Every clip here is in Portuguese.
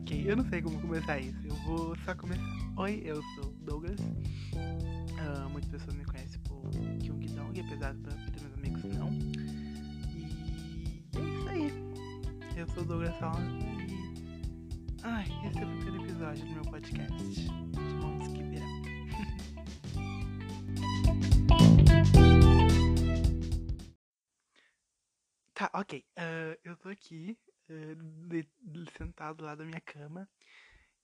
Ok, eu não sei como começar isso. Eu vou só começar. Oi, eu sou Douglas. Uh, muitas pessoas me conhecem por Kyung Dong, apesar de meus amigos não. E é isso aí. Eu sou Douglas Sala e. Ai, esse é o primeiro episódio do meu podcast. Montes que virão. tá, ok. Uh, eu tô aqui uh, sentado lá da minha cama.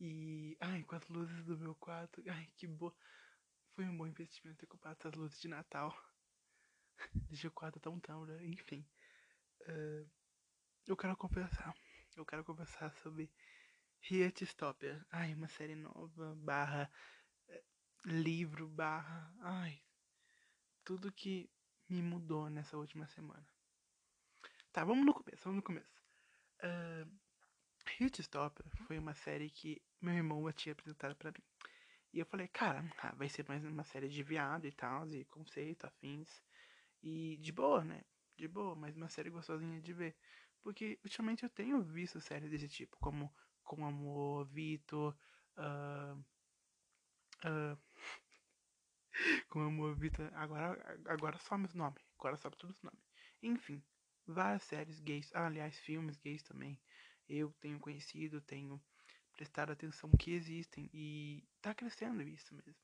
E. Ai, com as luzes do meu quarto. Ai, que boa. Foi um bom investimento ter comprado essas luzes de Natal. Deixa o quarto tão tão, né? Enfim. Uh, eu quero conversar. Eu quero conversar sobre Stopper. Ai, uma série nova, barra livro, barra. Ai. Tudo que me mudou nessa última semana. Tá, vamos no começo, vamos no começo. Uh, Stopper foi uma série que meu irmão tinha apresentado para mim. E eu falei, cara, ah, vai ser mais uma série de viado e tal, e conceito, afins. E de boa, né? De boa, mas uma série gostosinha de ver. Porque ultimamente eu tenho visto séries desse tipo, como Com Amor, Vitor, uh, uh, Com Amor, Vitor. Agora, agora some os nomes. Agora sobe todos os nomes. Enfim, várias séries gays, ah, aliás, filmes gays também. Eu tenho conhecido, tenho prestado atenção que existem e tá crescendo isso mesmo.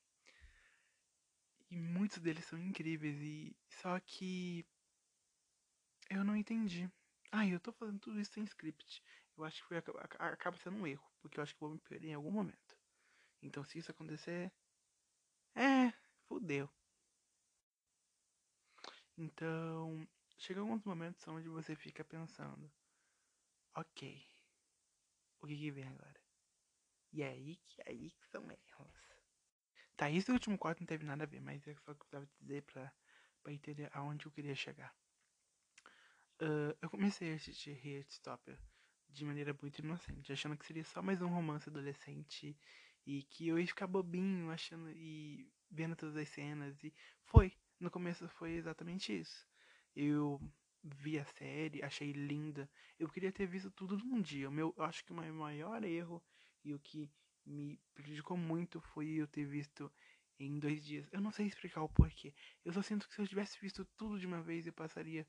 E muitos deles são incríveis e só que eu não entendi. Ah, eu tô fazendo tudo isso sem script. Eu acho que foi, acaba sendo um erro, porque eu acho que vou me perder em algum momento. Então se isso acontecer, é, fudeu. Então, chega alguns momentos onde você fica pensando, ok, o que, que vem agora? E é aí que é aí que são erros. Tá, esse último corte não teve nada a ver, mas é só que eu precisava dizer pra, pra entender aonde eu queria chegar. Uh, eu comecei a assistir Heartstopper de maneira muito inocente, achando que seria só mais um romance adolescente e que eu ia ficar bobinho, achando e vendo todas as cenas e foi. No começo foi exatamente isso. Eu vi a série, achei linda. Eu queria ter visto tudo num dia. O meu, eu acho que o meu maior erro e o que me prejudicou muito foi eu ter visto em dois dias. Eu não sei explicar o porquê. Eu só sinto que se eu tivesse visto tudo de uma vez, eu passaria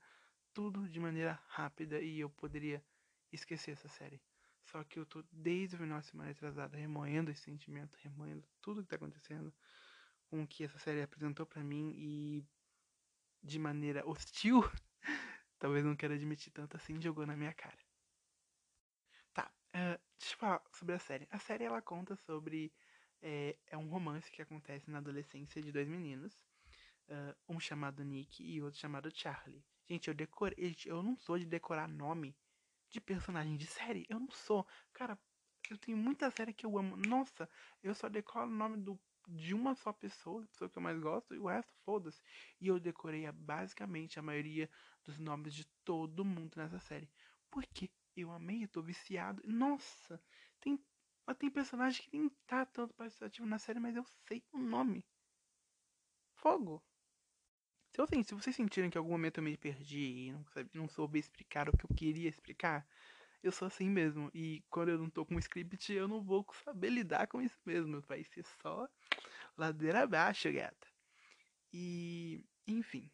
tudo de maneira rápida e eu poderia esquecer essa série. Só que eu tô desde o final de semana atrasada remoendo esse sentimento, remoendo tudo que tá acontecendo com o que essa série apresentou para mim e de maneira hostil, talvez não quero admitir tanto assim, jogou na minha cara. Tá, uh, deixa eu falar sobre a série. A série ela conta sobre. É, é um romance que acontece na adolescência de dois meninos. Uh, um chamado Nick e outro chamado Charlie. Gente, eu decorei. Eu não sou de decorar nome de personagem de série. Eu não sou. Cara, eu tenho muita série que eu amo. Nossa, eu só decoro o nome do de uma só pessoa, a pessoa que eu mais gosto, e o resto foda-se. E eu decorei basicamente a maioria dos nomes de todo mundo nessa série. Porque eu amei, eu tô viciado. Nossa, tem, tem personagem que nem tá tanto participativo na série, mas eu sei o nome. Fogo. Se, assim, se vocês sentirem que em algum momento eu me perdi e não, não soube explicar o que eu queria explicar, eu sou assim mesmo. E quando eu não tô com um script, eu não vou saber lidar com isso mesmo. Vai ser só ladeira abaixo, gata. E, enfim,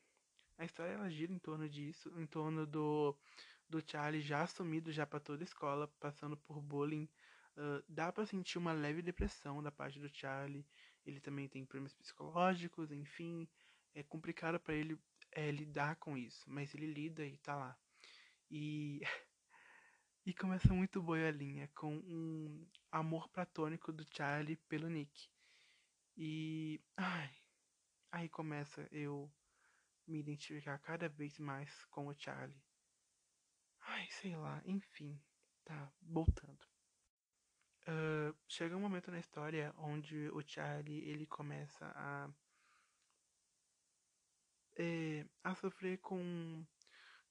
a história ela gira em torno disso, em torno do, do Charlie já assumido já para toda a escola, passando por bullying. Uh, dá para sentir uma leve depressão da parte do Charlie. Ele também tem problemas psicológicos, enfim, é complicado para ele é, lidar com isso, mas ele lida e tá lá. E E começa muito boa a linha, com um amor platônico do Charlie pelo Nick. E. Ai. Aí começa eu me identificar cada vez mais com o Charlie. Ai, sei lá, enfim. Tá, voltando. Uh, chega um momento na história onde o Charlie ele começa a. É, a sofrer com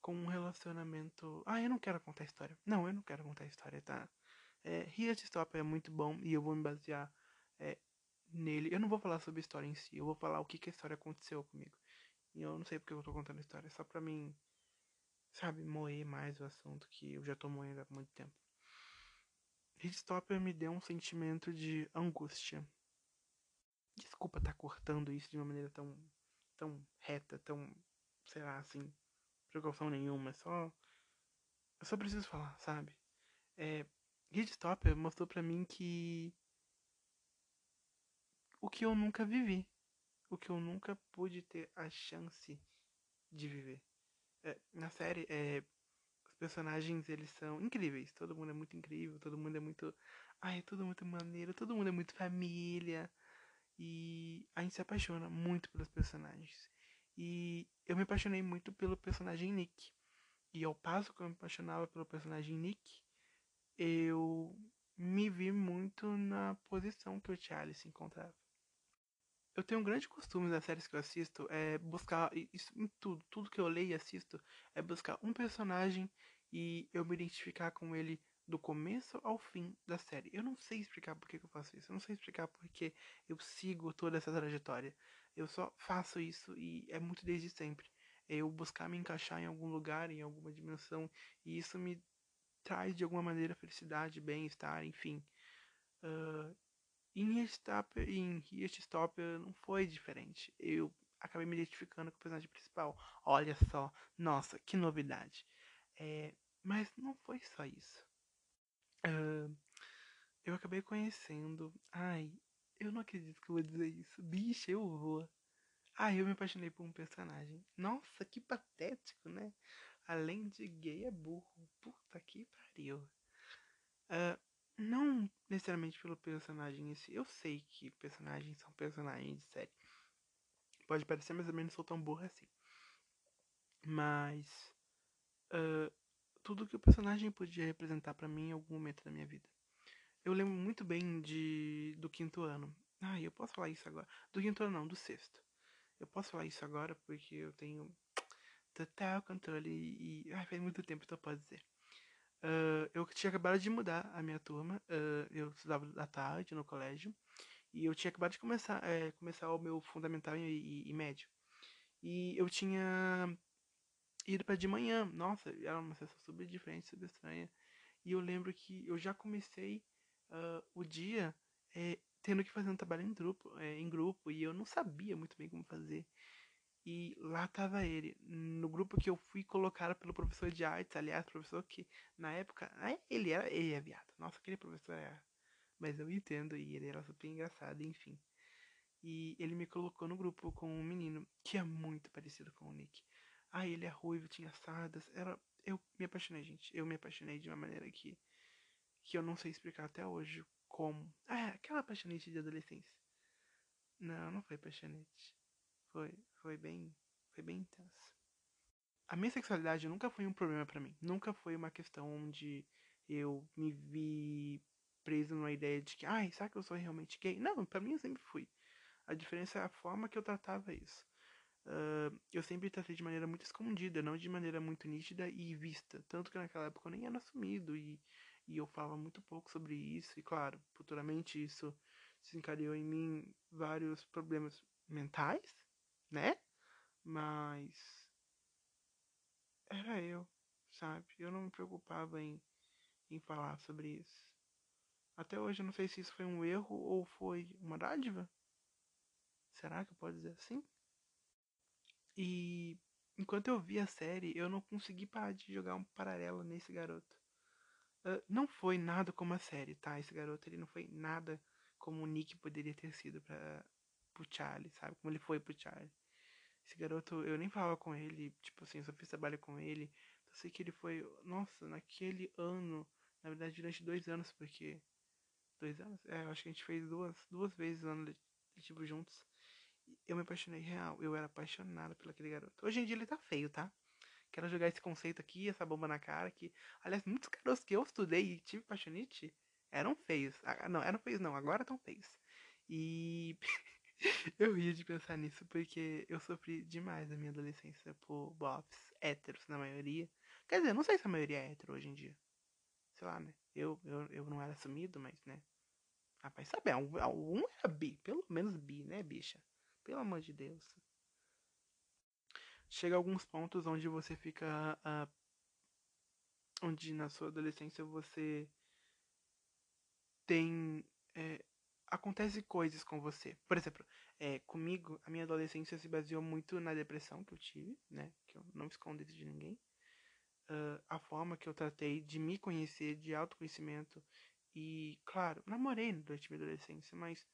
com um relacionamento. Ah, eu não quero contar a história. Não, eu não quero contar a história, tá? É, Here to Stop é muito bom e eu vou me basear é, nele. Eu não vou falar sobre a história em si, eu vou falar o que, que a história aconteceu comigo. E eu não sei porque eu tô contando a história, é só pra mim, sabe, moer mais o assunto que eu já tô moendo há muito tempo. Hitstopper me deu um sentimento de angústia. Desculpa estar tá cortando isso de uma maneira tão, tão reta, tão, sei lá, assim, precaução nenhuma. Só, eu só preciso falar, sabe? É, Hitstopper mostrou pra mim que o que eu nunca vivi, o que eu nunca pude ter a chance de viver. É, na série, é, personagens, eles são incríveis. Todo mundo é muito incrível, todo mundo é muito. Ai, todo mundo é maneiro, todo mundo é muito família. E a gente se apaixona muito pelos personagens. E eu me apaixonei muito pelo personagem Nick. E ao passo que eu me apaixonava pelo personagem Nick, eu me vi muito na posição que o Charlie se encontrava. Eu tenho um grande costume nas séries que eu assisto é buscar isso em tudo, tudo que eu leio e assisto é buscar um personagem e eu me identificar com ele do começo ao fim da série. Eu não sei explicar por que, eu faço isso. Eu não sei explicar porque eu sigo toda essa trajetória. Eu só faço isso e é muito desde sempre. É eu buscar me encaixar em algum lugar, em alguma dimensão, e isso me traz de alguma maneira felicidade, bem-estar, enfim. Uh, em Stopper, em Stopper não foi diferente. Eu acabei me identificando com o personagem principal. Olha só, nossa, que novidade. É, mas não foi só isso. Uh, eu acabei conhecendo. Ai, eu não acredito que eu vou dizer isso. Bicha, eu vou. Ai, eu me apaixonei por um personagem. Nossa, que patético, né? Além de gay, é burro. Puta que pariu. Uh, não necessariamente pelo personagem em si. Eu sei que personagens são personagens de série. Pode parecer mais ou menos sou tão burra assim. Mas uh, tudo que o personagem podia representar para mim em algum momento da minha vida. Eu lembro muito bem de do quinto ano. Ah, eu posso falar isso agora. Do quinto ano não, do sexto. Eu posso falar isso agora porque eu tenho total controle e, ai, faz muito tempo, então pode dizer. Uh, eu tinha acabado de mudar a minha turma. Uh, eu estudava à tarde no colégio. E eu tinha acabado de começar, é, começar o meu fundamental e, e, e, médio. E eu tinha ido para de manhã. Nossa, era uma sessão super diferente, super estranha. E eu lembro que eu já comecei uh, o dia é, tendo que fazer um trabalho em grupo, é, em grupo. E eu não sabia muito bem como fazer. E lá tava ele, no grupo que eu fui colocado pelo professor de artes, aliás, professor que na época, ele era, ele é viado. Nossa, aquele professor era. Mas eu entendo e ele era super engraçado, enfim. E ele me colocou no grupo com um menino que é muito parecido com o Nick. Ah, ele é ruivo, tinha sardas, era eu me apaixonei, gente. Eu me apaixonei de uma maneira que que eu não sei explicar até hoje como. Ah, aquela apaixonite de adolescência. Não, não foi apaixonite. Foi, foi bem, foi bem intenso. A minha sexualidade nunca foi um problema para mim. Nunca foi uma questão onde eu me vi preso numa ideia de que, ai, será que eu sou realmente gay? Não, para mim eu sempre fui. A diferença é a forma que eu tratava isso. Uh, eu sempre tratei de maneira muito escondida, não de maneira muito nítida e vista. Tanto que naquela época eu nem era assumido e, e eu falava muito pouco sobre isso. E claro, futuramente isso desencadeou em mim vários problemas mentais né? Mas era eu, sabe? Eu não me preocupava em, em falar sobre isso. Até hoje eu não sei se isso foi um erro ou foi uma dádiva. Será que eu posso dizer assim? E enquanto eu vi a série, eu não consegui parar de jogar um paralelo nesse garoto. Não foi nada como a série, tá? Esse garoto ele não foi nada como o Nick poderia ter sido para pro Charlie, sabe? Como ele foi pro Charlie. Esse garoto, eu nem falava com ele, tipo assim, eu só fiz trabalho com ele. Eu sei que ele foi, nossa, naquele ano, na verdade durante dois anos, porque. Dois anos? É, eu acho que a gente fez duas, duas vezes o ano letivo juntos. Eu me apaixonei real, eu era apaixonada pelo aquele garoto. Hoje em dia ele tá feio, tá? Quero jogar esse conceito aqui, essa bomba na cara, que, aliás, muitos garotos que eu estudei e tive paixonite eram feios. Ah, não, eram feios não, agora estão feios. E eu ria de pensar nisso porque eu sofri demais na minha adolescência por bofs héteros, na maioria. Quer dizer, não sei se a maioria é hétero hoje em dia. Sei lá, né? Eu, eu, eu não era assumido, mas, né? Rapaz, sabe, algum era bi. Pelo menos bi, né, bicha? Pelo amor de Deus. Chega a alguns pontos onde você fica. Uh, onde na sua adolescência você tem. É, acontece coisas com você. Por exemplo, é, comigo, a minha adolescência se baseou muito na depressão que eu tive, né? Que eu não escondo isso de ninguém. Uh, a forma que eu tratei de me conhecer, de autoconhecimento. E, claro, namorei durante minha adolescência, mas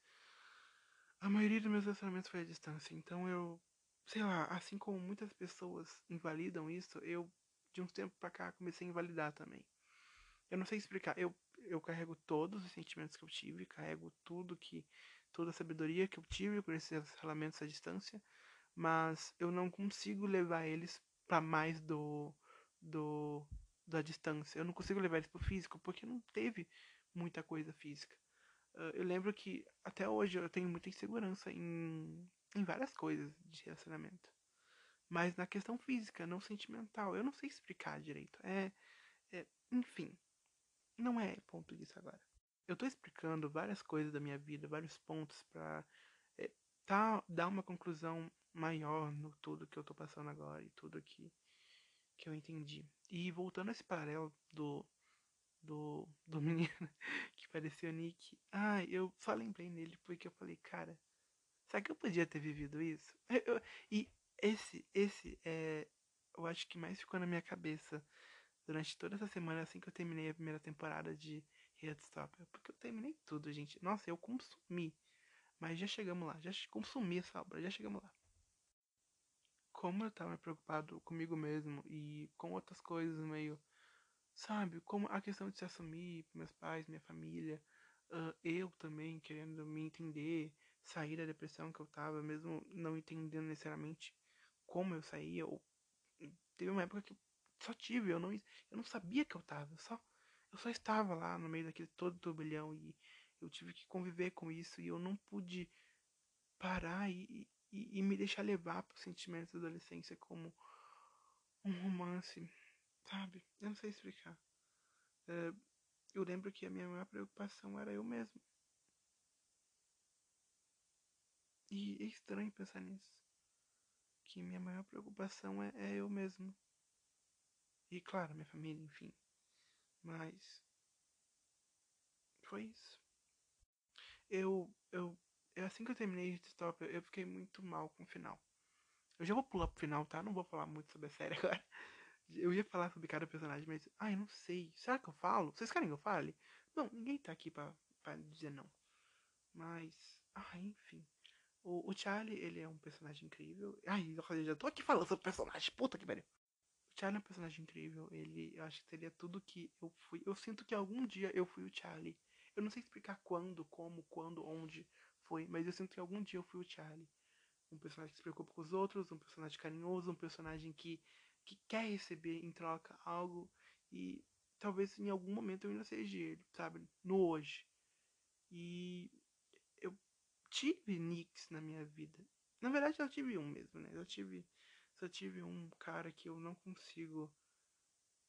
a maioria dos meus relacionamentos foi à distância. Então eu, sei lá, assim como muitas pessoas invalidam isso, eu, de uns tempos pra cá, comecei a invalidar também. Eu não sei explicar. Eu, eu carrego todos os sentimentos que eu tive, carrego tudo que. toda a sabedoria que eu tive por esses relacionamentos à distância, mas eu não consigo levar eles para mais do. do. da distância. Eu não consigo levar eles pro físico, porque não teve muita coisa física. Eu lembro que até hoje eu tenho muita insegurança em, em várias coisas de relacionamento. Mas na questão física, não sentimental. Eu não sei explicar direito. É. é enfim. Não é ponto disso agora. Eu tô explicando várias coisas da minha vida, vários pontos pra é, tá, dar uma conclusão maior no tudo que eu tô passando agora e tudo que, que eu entendi. E voltando a esse paralelo do do, do menino que parecia o Nick. Ah, eu só lembrei nele porque eu falei, cara, será que eu podia ter vivido isso? Eu, e esse, esse é, eu acho que mais ficou na minha cabeça durante toda essa semana assim que eu terminei a primeira temporada de Headstopper. Porque eu terminei tudo, gente. Nossa, eu consumi. Mas já chegamos lá, já consumi essa obra, já chegamos lá. Como eu tava preocupado comigo mesmo e com outras coisas meio Sabe, como a questão de se assumir meus pais, minha família, uh, eu também querendo me entender, sair da depressão que eu tava, mesmo não entendendo necessariamente como eu saía, ou teve uma época que só tive, eu não, eu não sabia que eu tava, eu só, eu só estava lá no meio daquele todo turbilhão e eu tive que conviver com isso e eu não pude parar e, e, e me deixar levar para os sentimentos da adolescência como um romance Sabe? Eu não sei explicar. É, eu lembro que a minha maior preocupação era eu mesmo. E é estranho pensar nisso. Que minha maior preocupação é, é eu mesmo. E claro, minha família, enfim. Mas. Foi isso. Eu. eu assim que eu terminei de stop, eu fiquei muito mal com o final. Eu já vou pular pro final, tá? Não vou falar muito sobre a série agora. Eu ia falar sobre cada personagem, mas. Ai, não sei. Será que eu falo? Vocês querem que eu fale? Não, ninguém tá aqui pra, pra dizer não. Mas. Ah, enfim. O, o Charlie, ele é um personagem incrível. Ai, eu já tô aqui falando sobre personagem. Puta que pariu. O Charlie é um personagem incrível. Ele, eu acho que seria tudo que eu fui. Eu sinto que algum dia eu fui o Charlie. Eu não sei explicar quando, como, quando, onde foi, mas eu sinto que algum dia eu fui o Charlie. Um personagem que se preocupa com os outros, um personagem carinhoso, um personagem que que quer receber em troca algo e talvez em algum momento eu ainda seja ele, sabe? No hoje. E tive nicks na minha vida. Na verdade, eu tive um mesmo, né? Eu tive. Só tive um cara que eu não consigo.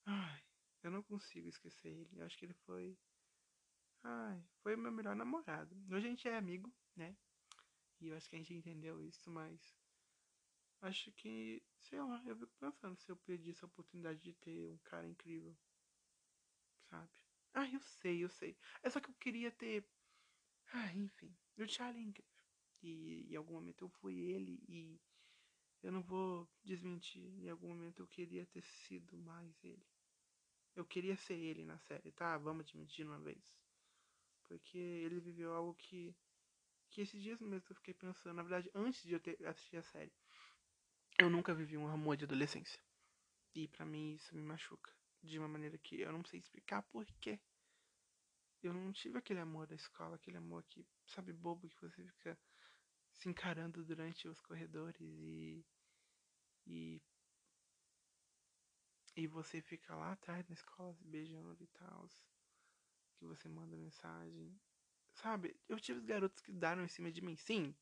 Ai, eu não consigo esquecer ele. Eu acho que ele foi. Ai, foi o meu melhor namorado. Hoje a gente é amigo, né? E eu acho que a gente entendeu isso, mas acho que, sei lá, eu fico pensando se eu perdi essa oportunidade de ter um cara incrível. Sabe? Ah, eu sei, eu sei. É só que eu queria ter. Ah, enfim. O Charlie é incrível. E em algum momento eu fui ele e eu não vou desmentir. Em algum momento eu queria ter sido mais ele. Eu queria ser ele na série, tá? Vamos admitir uma vez. Porque ele viveu algo que. Que esses dias mesmo eu fiquei pensando. Na verdade, antes de eu ter assistido a série. Eu nunca vivi um amor de adolescência. E para mim isso me machuca. De uma maneira que eu não sei explicar porquê. Eu não tive aquele amor da escola, aquele amor que, sabe, bobo, que você fica se encarando durante os corredores e. E. E você fica lá atrás na escola se beijando e tal. Que você manda mensagem. Sabe, eu tive os garotos que daram em cima de mim. Sim,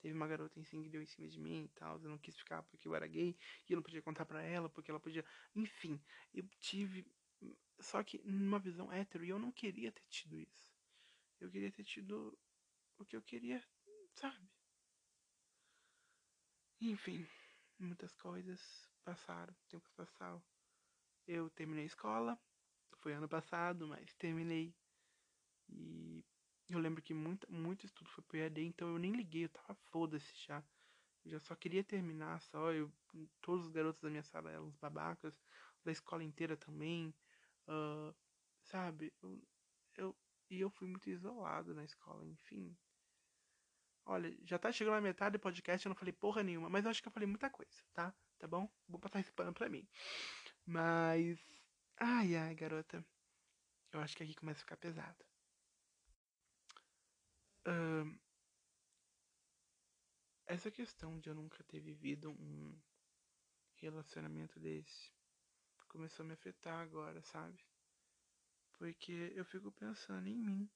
Teve uma garota assim que deu em cima de mim e tal. Eu não quis ficar porque eu era gay. E eu não podia contar pra ela porque ela podia. Enfim, eu tive. Só que numa visão hétero. E eu não queria ter tido isso. Eu queria ter tido o que eu queria, sabe? Enfim, muitas coisas passaram. Tempos passaram. Eu terminei a escola. Foi ano passado, mas terminei. E eu lembro que muito, muito estudo foi pro EAD, então eu nem liguei, eu tava foda-se já. Eu já só queria terminar, só eu, todos os garotos da minha sala eram babacas, da escola inteira também, uh, sabe? Eu, eu, e eu fui muito isolado na escola, enfim. Olha, já tá chegando na metade do podcast, eu não falei porra nenhuma, mas eu acho que eu falei muita coisa, tá? Tá bom? Vou passar esse pano pra mim. Mas. Ai, ai, garota. Eu acho que aqui começa a ficar pesado. Uh, essa questão de eu nunca ter vivido um relacionamento desse começou a me afetar agora, sabe? Porque eu fico pensando em mim.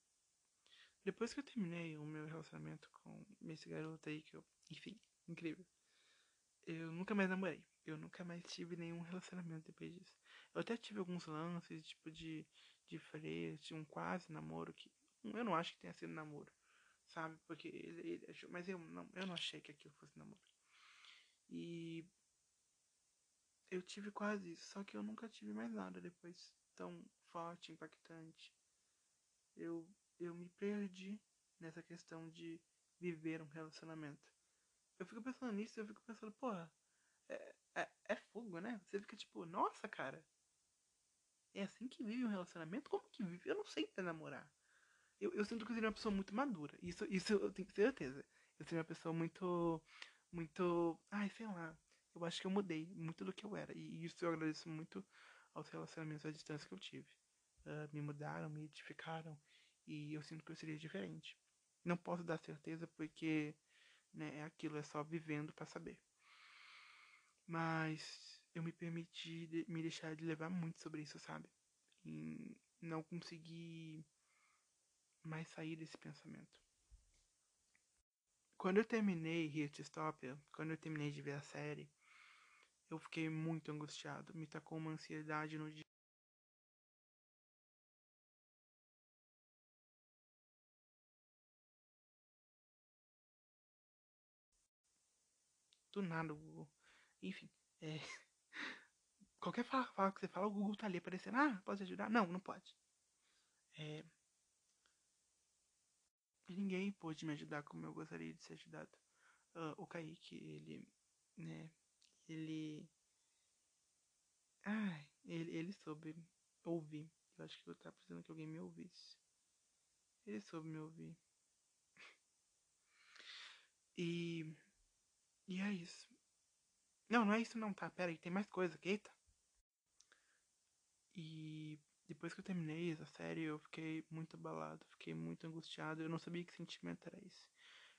Depois que eu terminei o meu relacionamento com esse garoto aí, que eu, enfim, incrível. Eu nunca mais namorei. Eu nunca mais tive nenhum relacionamento depois disso. Eu até tive alguns lances, tipo de, de frete, um quase namoro que eu não acho que tenha sido namoro, sabe? Porque ele, ele achou, mas eu não, eu não achei que aquilo fosse namoro. E eu tive quase isso, só que eu nunca tive mais nada depois tão forte, impactante. Eu eu me perdi nessa questão de viver um relacionamento. Eu fico pensando nisso, eu fico pensando, porra, é, é, é fogo, né? Você fica tipo, nossa, cara, é assim que vive um relacionamento? Como que vive? Eu não sei até namorar. Eu, eu sinto que eu seria uma pessoa muito madura. Isso, isso eu tenho certeza. Eu seria uma pessoa muito. Muito. Ai, sei lá. Eu acho que eu mudei muito do que eu era. E isso eu agradeço muito aos relacionamentos à distância que eu tive. Uh, me mudaram, me edificaram. E eu sinto que eu seria diferente. Não posso dar certeza porque né, é aquilo, é só vivendo para saber. Mas eu me permiti de, me deixar de levar muito sobre isso, sabe? E não consegui mais sair desse pensamento. Quando eu terminei Heartstopper, quando eu terminei de ver a série, eu fiquei muito angustiado. Me tacou uma ansiedade no dia. Do nada, o Google. Enfim, é. Qualquer fala, fala que você fala, o Google tá ali aparecendo. Ah, pode ajudar? Não, não pode. É. Ninguém pôde me ajudar como eu gostaria de ser ajudado. Uh, o Kaique, ele. Né. Ele. Ai, ele, ele soube ouvir. Eu acho que eu tava precisando que alguém me ouvisse. Ele soube me ouvir. E. E é isso. Não, não é isso não, tá? Pera aí, tem mais coisa eita. E depois que eu terminei essa série, eu fiquei muito abalado, fiquei muito angustiado. Eu não sabia que sentimento era esse.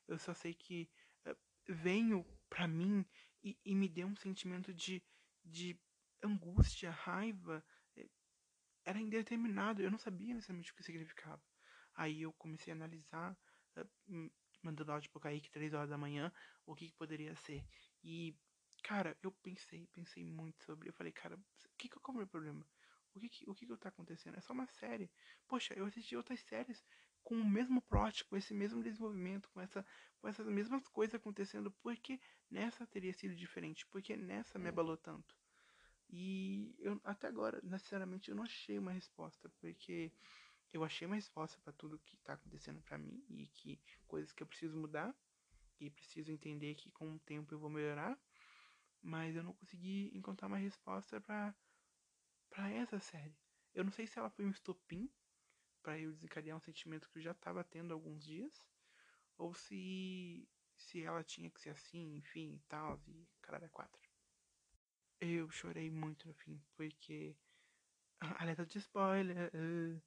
Eu só sei que uh, venho pra mim e, e, me deu um sentimento de, de angústia, raiva. Eh, era indeterminado, eu não sabia necessariamente o que significava. Aí eu comecei a analisar, uh, mandando áudio pro Kaique três horas da manhã, o que, que poderia ser. E, cara, eu pensei, pensei muito sobre. Eu falei, cara, o que, que qual é o meu problema? O que, que, o que, que tá acontecendo? É só uma série. Poxa, eu assisti outras séries com o mesmo plot, com esse mesmo desenvolvimento, com, essa, com essas mesmas coisas acontecendo. Por que nessa teria sido diferente? Porque nessa me abalou tanto? E eu até agora, sinceramente, eu não achei uma resposta, porque eu achei uma resposta para tudo que tá acontecendo para mim e que coisas que eu preciso mudar e preciso entender que com o tempo eu vou melhorar, mas eu não consegui encontrar uma resposta para para essa série. Eu não sei se ela foi um estopim para eu desencadear um sentimento que eu já estava tendo há alguns dias, ou se se ela tinha que ser assim, enfim, e tal, e caralho, é quatro. Eu chorei muito no fim, porque alerta de spoiler, uh,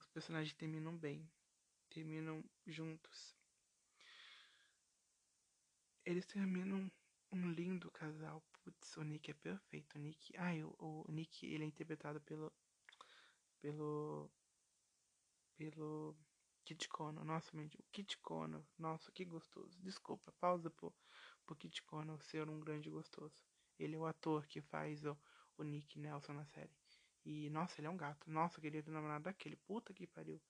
os personagens terminam bem, terminam juntos. Eles terminam um lindo casal. Putz, o Nick é perfeito. O Nick. Ah, o, o Nick ele é interpretado pelo. Pelo. Pelo. Kit Kono. Nossa, mente. O Kit Kono. Nossa, que gostoso. Desculpa, pausa pro, pro Kit Kono ser um grande gostoso. Ele é o ator que faz o, o Nick Nelson na série. E, nossa, ele é um gato. Nossa, eu queria ter namorado daquele. Puta que pariu.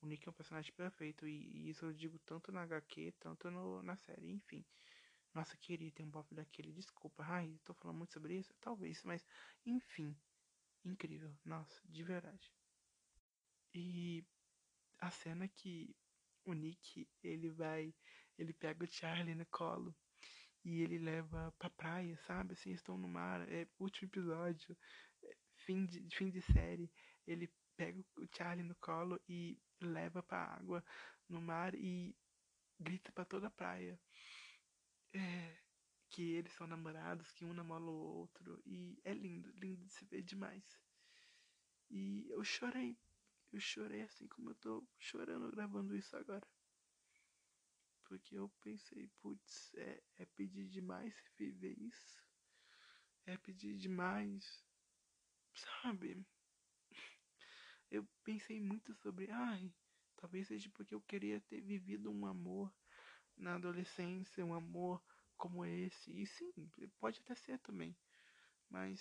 O Nick é um personagem perfeito. E, e isso eu digo tanto na HQ, tanto no, na série. Enfim. Nossa, queria ter um pop daquele. Desculpa. Ai, tô falando muito sobre isso. Talvez, mas enfim. Incrível. Nossa, de verdade. E a cena que o Nick, ele vai, ele pega o Charlie no colo e ele leva pra praia, sabe? Assim, estão no mar, é último episódio, é, fim de, fim de série, ele pega o Charlie no colo e leva pra água no mar e grita pra toda a praia. É, que eles são namorados, que um namora o outro. E é lindo, lindo de se ver demais. E eu chorei. Eu chorei assim como eu tô chorando gravando isso agora. Porque eu pensei, putz, é, é pedir demais viver isso. É pedir demais. Sabe? Eu pensei muito sobre, ai, talvez seja porque eu queria ter vivido um amor na adolescência, um amor como esse. E sim, pode até ser também. Mas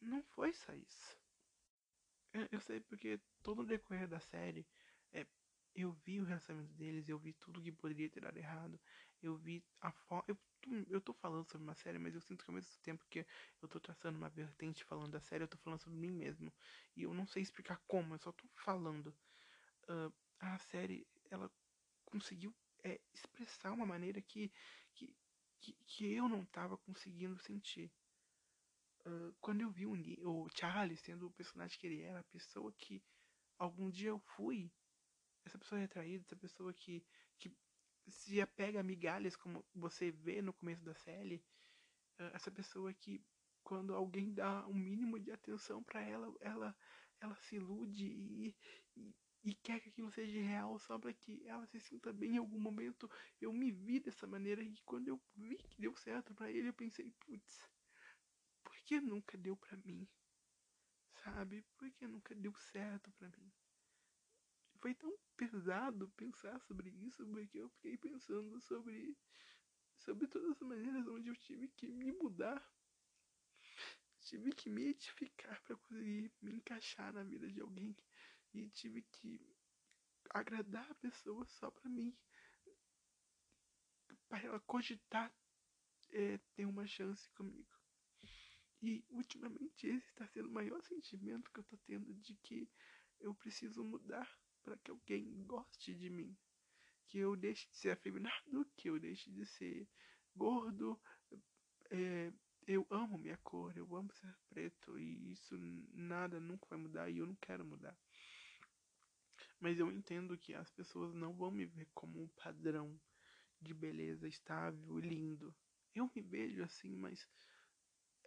não foi só isso. Eu, eu sei porque todo o decorrer da série, é, eu vi o relacionamento deles, eu vi tudo que poderia ter dado errado. Eu vi a forma. Eu, eu tô falando sobre uma série, mas eu sinto que ao mesmo tempo que eu tô traçando uma vertente falando da série, eu tô falando sobre mim mesmo. E eu não sei explicar como, eu só tô falando. Uh, a série, ela conseguiu é, expressar uma maneira que, que, que, que eu não estava conseguindo sentir. Quando eu vi o, o sendo o personagem que ele era, a pessoa que algum dia eu fui, essa pessoa retraída, essa pessoa que, que se apega a migalhas, como você vê no começo da série, uh, essa pessoa que quando alguém dá um mínimo de atenção para ela, ela ela se ilude e, e, e quer que aquilo seja real só para que ela se sinta bem em algum momento. Eu me vi dessa maneira e quando eu vi que deu certo para ele, eu pensei, putz, que nunca deu para mim? Sabe? Por que nunca deu certo para mim? Foi tão pesado pensar sobre isso, porque eu fiquei pensando sobre sobre todas as maneiras onde eu tive que me mudar. Tive que me edificar para conseguir me encaixar na vida de alguém e tive que agradar a pessoa só pra mim. Para ela cogitar é, ter uma chance comigo. E ultimamente esse está sendo o maior sentimento que eu tô tendo de que eu preciso mudar para que alguém goste de mim. Que eu deixe de ser afeminado, que eu deixe de ser gordo. É, eu amo minha cor, eu amo ser preto e isso nada nunca vai mudar e eu não quero mudar. Mas eu entendo que as pessoas não vão me ver como um padrão de beleza estável e lindo. Eu me vejo assim, mas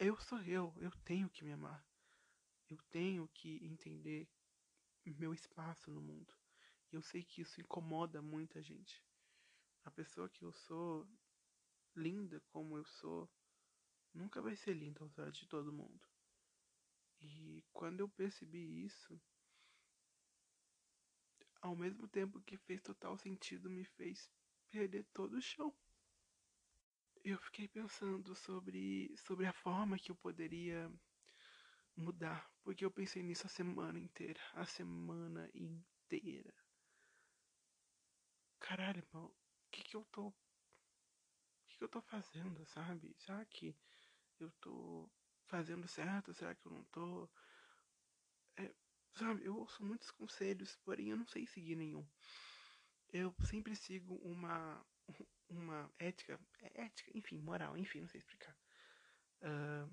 eu sou eu, eu tenho que me amar. Eu tenho que entender meu espaço no mundo. E eu sei que isso incomoda muita gente. A pessoa que eu sou, linda como eu sou, nunca vai ser linda aos olhos de todo mundo. E quando eu percebi isso, ao mesmo tempo que fez total sentido, me fez perder todo o chão. Eu fiquei pensando sobre, sobre a forma que eu poderia mudar, porque eu pensei nisso a semana inteira, a semana inteira. Caralho, irmão, o que que eu tô o que que eu tô fazendo, sabe? Será que eu tô fazendo certo? Será que eu não tô? É, Sabe, eu ouço muitos conselhos, porém eu não sei seguir nenhum. Eu sempre sigo uma uma ética, é ética, enfim, moral, enfim, não sei explicar. Uh,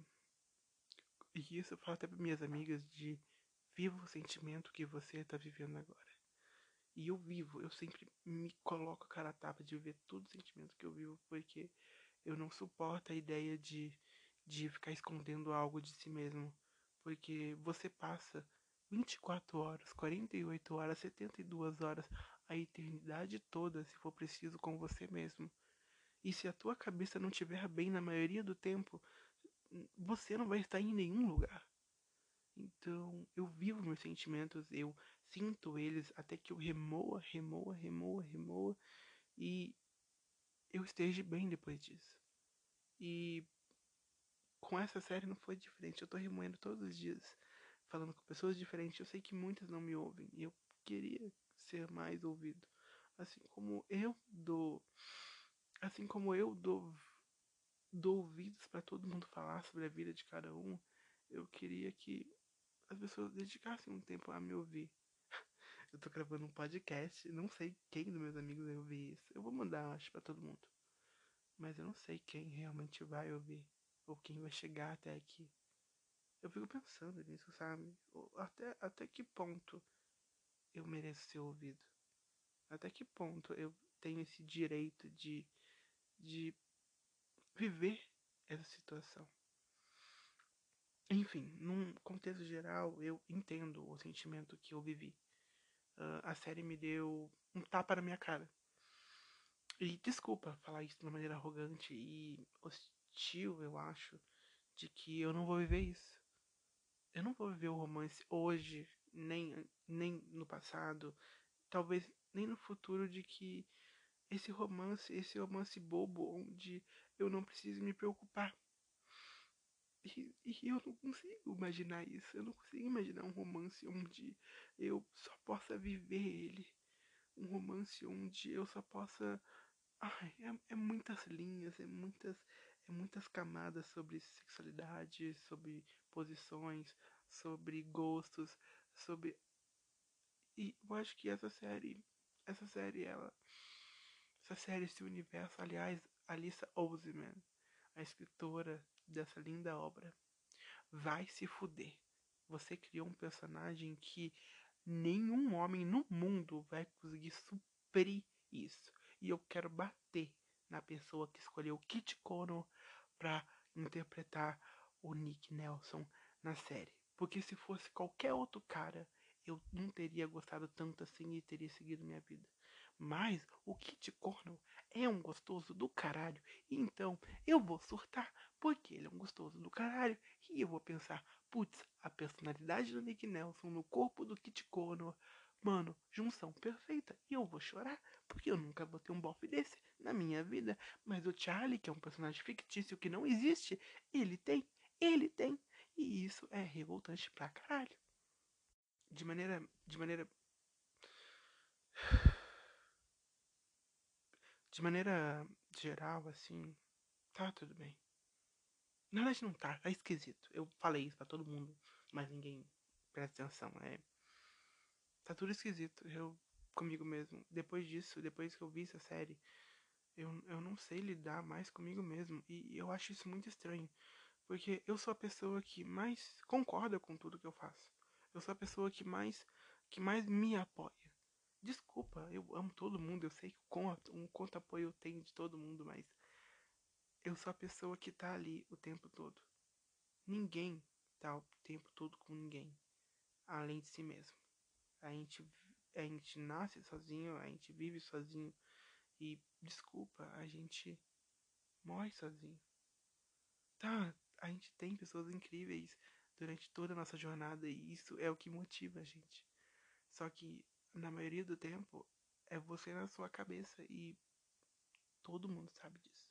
e isso eu falo até para minhas amigas de viva o sentimento que você está vivendo agora. E eu vivo, eu sempre me coloco a cara a tapa de viver todo o sentimento que eu vivo, porque eu não suporto a ideia de, de ficar escondendo algo de si mesmo. Porque você passa 24 horas, 48 horas, 72 horas, a eternidade toda, se for preciso, com você mesmo. E se a tua cabeça não estiver bem na maioria do tempo, você não vai estar em nenhum lugar. Então, eu vivo meus sentimentos, eu sinto eles até que eu remoa, remoa, remoa, remoa e eu esteja bem depois disso. E com essa série não foi diferente. Eu tô remoendo todos os dias falando com pessoas diferentes. Eu sei que muitas não me ouvem e eu queria ser mais ouvido. Assim como eu dou. Assim como eu dou, dou ouvidos para todo mundo falar sobre a vida de cada um, eu queria que as pessoas dedicassem um tempo a me ouvir. eu tô gravando um podcast. Não sei quem dos meus amigos vai ouvir isso. Eu vou mandar, acho, pra todo mundo. Mas eu não sei quem realmente vai ouvir. Ou quem vai chegar até aqui. Eu fico pensando nisso, sabe? Até, até que ponto eu mereço ser ouvido? Até que ponto eu tenho esse direito de, de viver essa situação? Enfim, num contexto geral, eu entendo o sentimento que eu vivi. Uh, a série me deu um tapa na minha cara. E desculpa falar isso de uma maneira arrogante e hostil, eu acho, de que eu não vou viver isso. Eu não vou viver o romance hoje, nem, nem no passado, talvez nem no futuro, de que esse romance, esse romance bobo, onde eu não preciso me preocupar e, e, eu não consigo imaginar isso. Eu não consigo imaginar um romance onde eu só possa viver ele. Um romance onde eu só possa. Ai, é, é muitas linhas, é muitas, é muitas camadas sobre sexualidade, sobre posições, sobre gostos, sobre. E eu acho que essa série. Essa série, ela. Essa série, esse universo, aliás, Alissa Oseman, a escritora dessa linda obra. Vai se fuder. Você criou um personagem que nenhum homem no mundo vai conseguir suprir isso. E eu quero bater na pessoa que escolheu Kit Connor para interpretar o Nick Nelson na série. Porque se fosse qualquer outro cara, eu não teria gostado tanto assim e teria seguido minha vida. Mas o Kit Cornell é um gostoso do caralho. Então eu vou surtar porque ele é um gostoso do caralho. E eu vou pensar, putz, a personalidade do Nick Nelson no corpo do Kit Cornell. Mano, junção perfeita. E eu vou chorar, porque eu nunca vou ter um bofe desse na minha vida. Mas o Charlie, que é um personagem fictício que não existe, ele tem. Ele tem. E isso é revoltante pra caralho. De maneira. De maneira De maneira geral, assim, tá tudo bem. Na verdade não tá, tá esquisito. Eu falei isso pra todo mundo, mas ninguém presta atenção. É. Tá tudo esquisito. Eu comigo mesmo. Depois disso, depois que eu vi essa série, eu, eu não sei lidar mais comigo mesmo. E eu acho isso muito estranho. Porque eu sou a pessoa que mais concorda com tudo que eu faço. Eu sou a pessoa que mais que mais me apoia. Desculpa, eu amo todo mundo, eu sei quanto, um quanto apoio eu tenho de todo mundo, mas eu sou a pessoa que tá ali o tempo todo. Ninguém tá o tempo todo com ninguém, além de si mesmo. A gente, a gente nasce sozinho, a gente vive sozinho e, desculpa, a gente morre sozinho. Tá, a gente tem pessoas incríveis durante toda a nossa jornada e isso é o que motiva a gente. Só que na maioria do tempo, é você na sua cabeça e todo mundo sabe disso.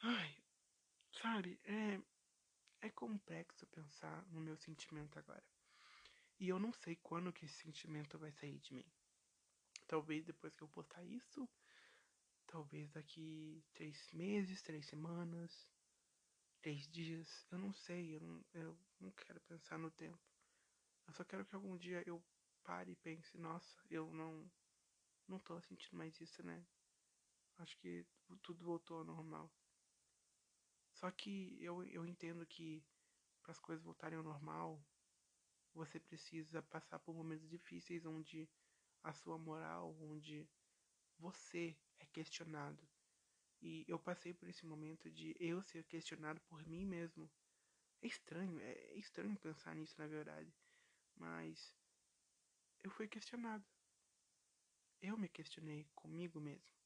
Ai, sabe, é, é complexo pensar no meu sentimento agora. E eu não sei quando que esse sentimento vai sair de mim. Talvez depois que eu postar isso, talvez daqui três meses, três semanas, três dias, eu não sei, eu não, eu não quero pensar no tempo. Eu só quero que algum dia eu pare e pense, nossa, eu não não tô sentindo mais isso, né? Acho que tudo voltou ao normal. Só que eu, eu entendo que para as coisas voltarem ao normal, você precisa passar por momentos difíceis onde a sua moral, onde você é questionado. E eu passei por esse momento de eu ser questionado por mim mesmo. É estranho, é estranho pensar nisso na verdade. Mas eu fui questionado. Eu me questionei comigo mesmo.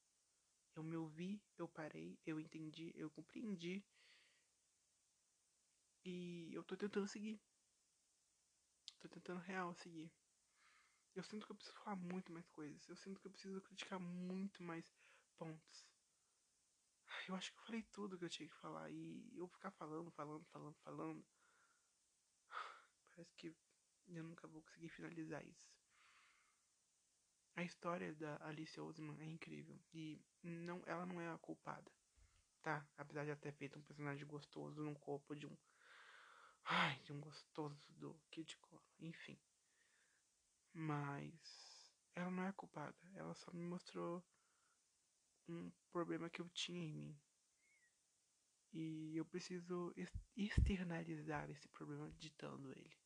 Eu me ouvi, eu parei, eu entendi, eu compreendi. E eu tô tentando seguir. Tô tentando real seguir. Eu sinto que eu preciso falar muito mais coisas. Eu sinto que eu preciso criticar muito mais pontos. Eu acho que eu falei tudo que eu tinha que falar. E eu ficar falando, falando, falando, falando. Parece que eu nunca vou conseguir finalizar isso. A história da Alice Oseman é incrível e não, ela não é a culpada, tá? Apesar de ela ter feito um personagem gostoso no corpo de um, ai, de um gostoso do Kid Cole, enfim. Mas ela não é culpada. Ela só me mostrou um problema que eu tinha em mim. E eu preciso externalizar esse problema ditando ele.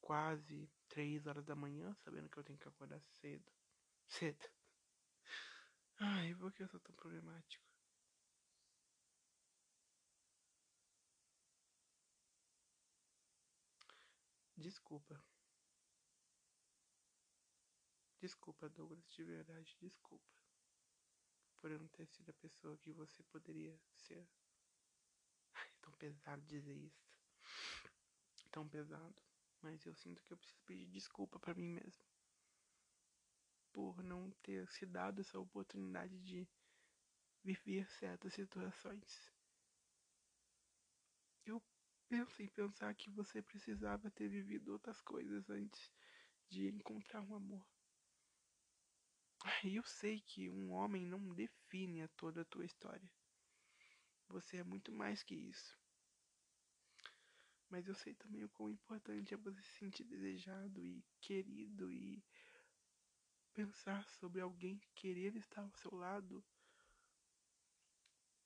Quase três horas da manhã, sabendo que eu tenho que acordar cedo. Cedo. Ai, por que eu sou tão problemático? Desculpa. Desculpa, Douglas, de verdade, desculpa. Por eu não ter sido a pessoa que você poderia ser. Ai, tão pesado dizer isso. Tão pesado. Mas eu sinto que eu preciso pedir desculpa para mim mesmo. Por não ter se dado essa oportunidade de viver certas situações. Eu penso em pensar que você precisava ter vivido outras coisas antes de encontrar um amor. E eu sei que um homem não define a toda a tua história. Você é muito mais que isso. Mas eu sei também o quão importante é você se sentir desejado e querido e pensar sobre alguém querer estar ao seu lado.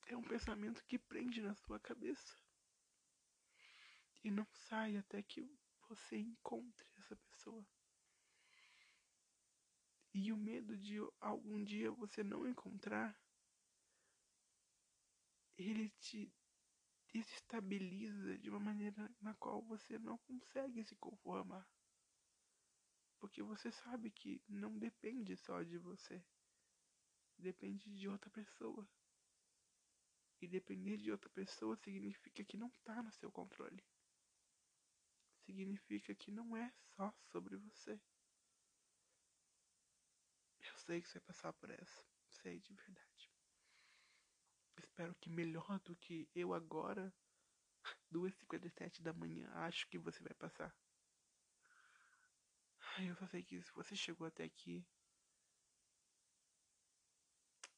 É um pensamento que prende na sua cabeça. E não sai até que você encontre essa pessoa. E o medo de algum dia você não encontrar, ele te desestabiliza de uma maneira na qual você não consegue se conformar. Porque você sabe que não depende só de você. Depende de outra pessoa. E depender de outra pessoa significa que não está no seu controle. Significa que não é só sobre você sei que você vai passar por essa. Sei de verdade. Espero que melhor do que eu agora, 2h57 da manhã, acho que você vai passar. Eu só sei que se você chegou até aqui,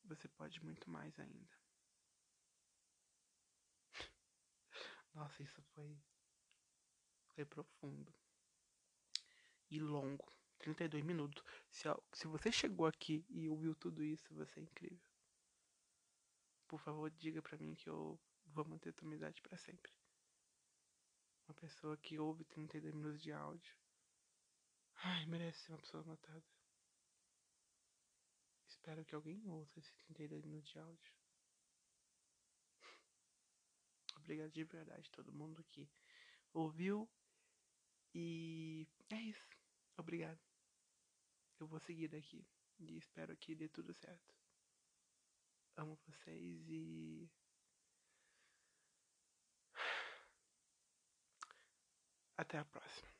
você pode muito mais ainda. Nossa, isso foi. Foi profundo. E longo. 32 minutos. Se, se você chegou aqui e ouviu tudo isso, você é incrível. Por favor, diga pra mim que eu vou manter tua amizade para sempre. Uma pessoa que ouve 32 minutos de áudio. Ai, merece ser uma pessoa notada. Espero que alguém ouça esses 32 minutos de áudio. Obrigado de verdade todo mundo que ouviu. E é isso. Obrigado. Eu vou seguir daqui. E espero que dê tudo certo. Amo vocês e. Até a próxima.